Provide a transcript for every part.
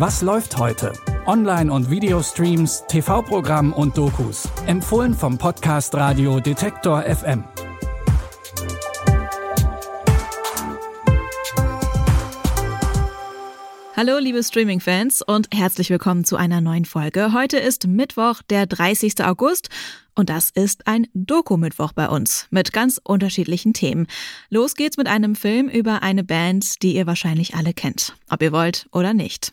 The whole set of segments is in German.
Was läuft heute? Online- und Videostreams, TV-Programm und Dokus. Empfohlen vom Podcast Radio Detektor FM. Hallo liebe Streaming-Fans und herzlich willkommen zu einer neuen Folge. Heute ist Mittwoch, der 30. August und das ist ein Doku-Mittwoch bei uns mit ganz unterschiedlichen Themen. Los geht's mit einem Film über eine Band, die ihr wahrscheinlich alle kennt, ob ihr wollt oder nicht.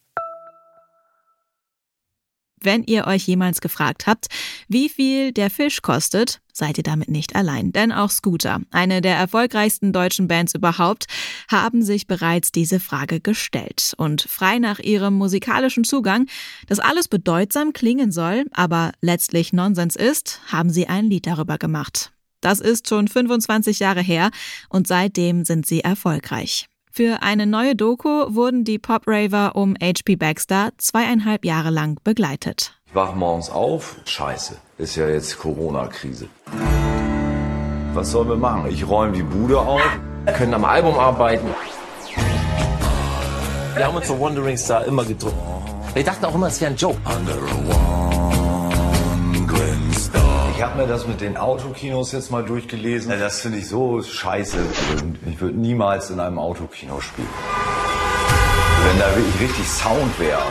Wenn ihr euch jemals gefragt habt, wie viel der Fisch kostet, seid ihr damit nicht allein. Denn auch Scooter, eine der erfolgreichsten deutschen Bands überhaupt, haben sich bereits diese Frage gestellt. Und frei nach ihrem musikalischen Zugang, dass alles bedeutsam klingen soll, aber letztlich Nonsens ist, haben sie ein Lied darüber gemacht. Das ist schon 25 Jahre her und seitdem sind sie erfolgreich. Für eine neue Doku wurden die Pop-Raver um HP Baxter zweieinhalb Jahre lang begleitet. Ich wach morgens auf, scheiße, ist ja jetzt Corona-Krise. Was sollen wir machen? Ich räume die Bude auf. Wir können am Album arbeiten. Wir haben uns so Wandering Star immer gedrückt. Wir dachten auch immer, es wäre ein Joke. Ich habe mir das mit den Autokinos jetzt mal durchgelesen. Das finde ich so scheiße. Ich würde niemals in einem Autokino spielen. Wenn da wirklich richtig Sound wäre.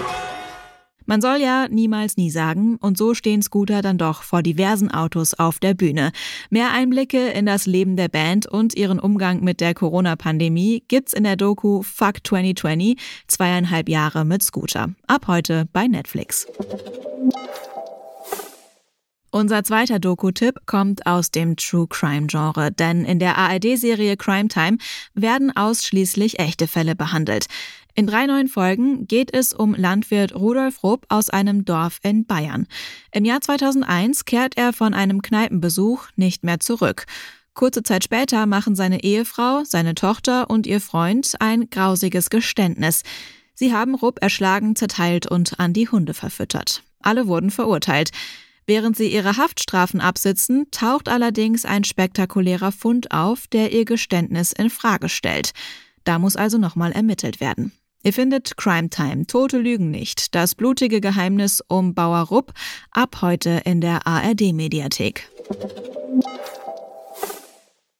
Man soll ja niemals nie sagen, und so stehen Scooter dann doch vor diversen Autos auf der Bühne. Mehr Einblicke in das Leben der Band und ihren Umgang mit der Corona-Pandemie gibt's in der Doku Fuck 2020, zweieinhalb Jahre mit Scooter. Ab heute bei Netflix. Unser zweiter Doku-Tipp kommt aus dem True Crime-Genre, denn in der ARD-Serie Crime Time werden ausschließlich echte Fälle behandelt. In drei neuen Folgen geht es um Landwirt Rudolf Rupp aus einem Dorf in Bayern. Im Jahr 2001 kehrt er von einem Kneipenbesuch nicht mehr zurück. Kurze Zeit später machen seine Ehefrau, seine Tochter und ihr Freund ein grausiges Geständnis. Sie haben Rupp erschlagen, zerteilt und an die Hunde verfüttert. Alle wurden verurteilt. Während sie ihre Haftstrafen absitzen, taucht allerdings ein spektakulärer Fund auf, der ihr Geständnis in Frage stellt. Da muss also nochmal ermittelt werden. Ihr findet Crime Time, Tote Lügen nicht, das blutige Geheimnis um Bauer Rupp, ab heute in der ARD-Mediathek.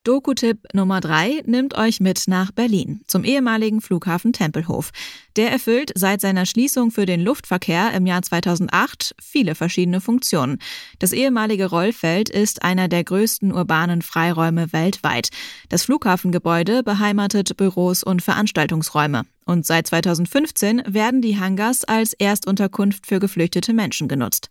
Doku-Tipp Nummer drei nimmt euch mit nach Berlin, zum ehemaligen Flughafen Tempelhof. Der erfüllt seit seiner Schließung für den Luftverkehr im Jahr 2008 viele verschiedene Funktionen. Das ehemalige Rollfeld ist einer der größten urbanen Freiräume weltweit. Das Flughafengebäude beheimatet Büros und Veranstaltungsräume. Und seit 2015 werden die Hangars als Erstunterkunft für geflüchtete Menschen genutzt.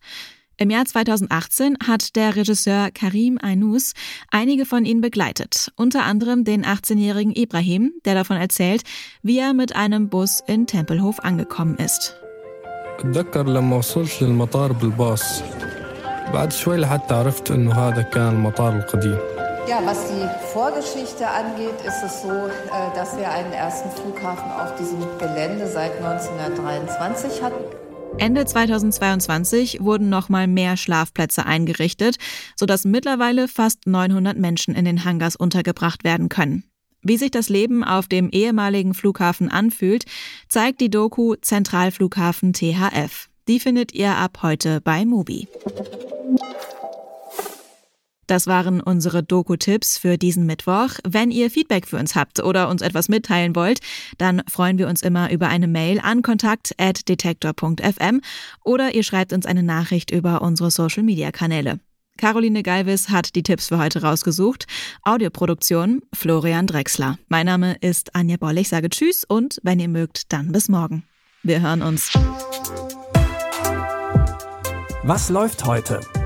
Im Jahr 2018 hat der Regisseur Karim Ainous einige von ihnen begleitet, unter anderem den 18-jährigen Ibrahim, der davon erzählt, wie er mit einem Bus in Tempelhof angekommen ist. أتذكر لما وصلت للمطار بالباص بعد شوي لحتى عرفت إنه هذا كان المطار القديم Ja, was die Vorgeschichte angeht, ist es so, äh, dass wir einen ersten Flughafen auf diesem Gelände seit 1923 hatten. Ende 2022 wurden nochmal mehr Schlafplätze eingerichtet, sodass mittlerweile fast 900 Menschen in den Hangars untergebracht werden können. Wie sich das Leben auf dem ehemaligen Flughafen anfühlt, zeigt die Doku Zentralflughafen THF. Die findet ihr ab heute bei Mubi. Das waren unsere Doku-Tipps für diesen Mittwoch. Wenn ihr Feedback für uns habt oder uns etwas mitteilen wollt, dann freuen wir uns immer über eine Mail an kontakt.detektor.fm oder ihr schreibt uns eine Nachricht über unsere Social-Media-Kanäle. Caroline Galvis hat die Tipps für heute rausgesucht. Audioproduktion Florian Drexler. Mein Name ist Anja Boll. Ich sage Tschüss und wenn ihr mögt, dann bis morgen. Wir hören uns. Was läuft heute?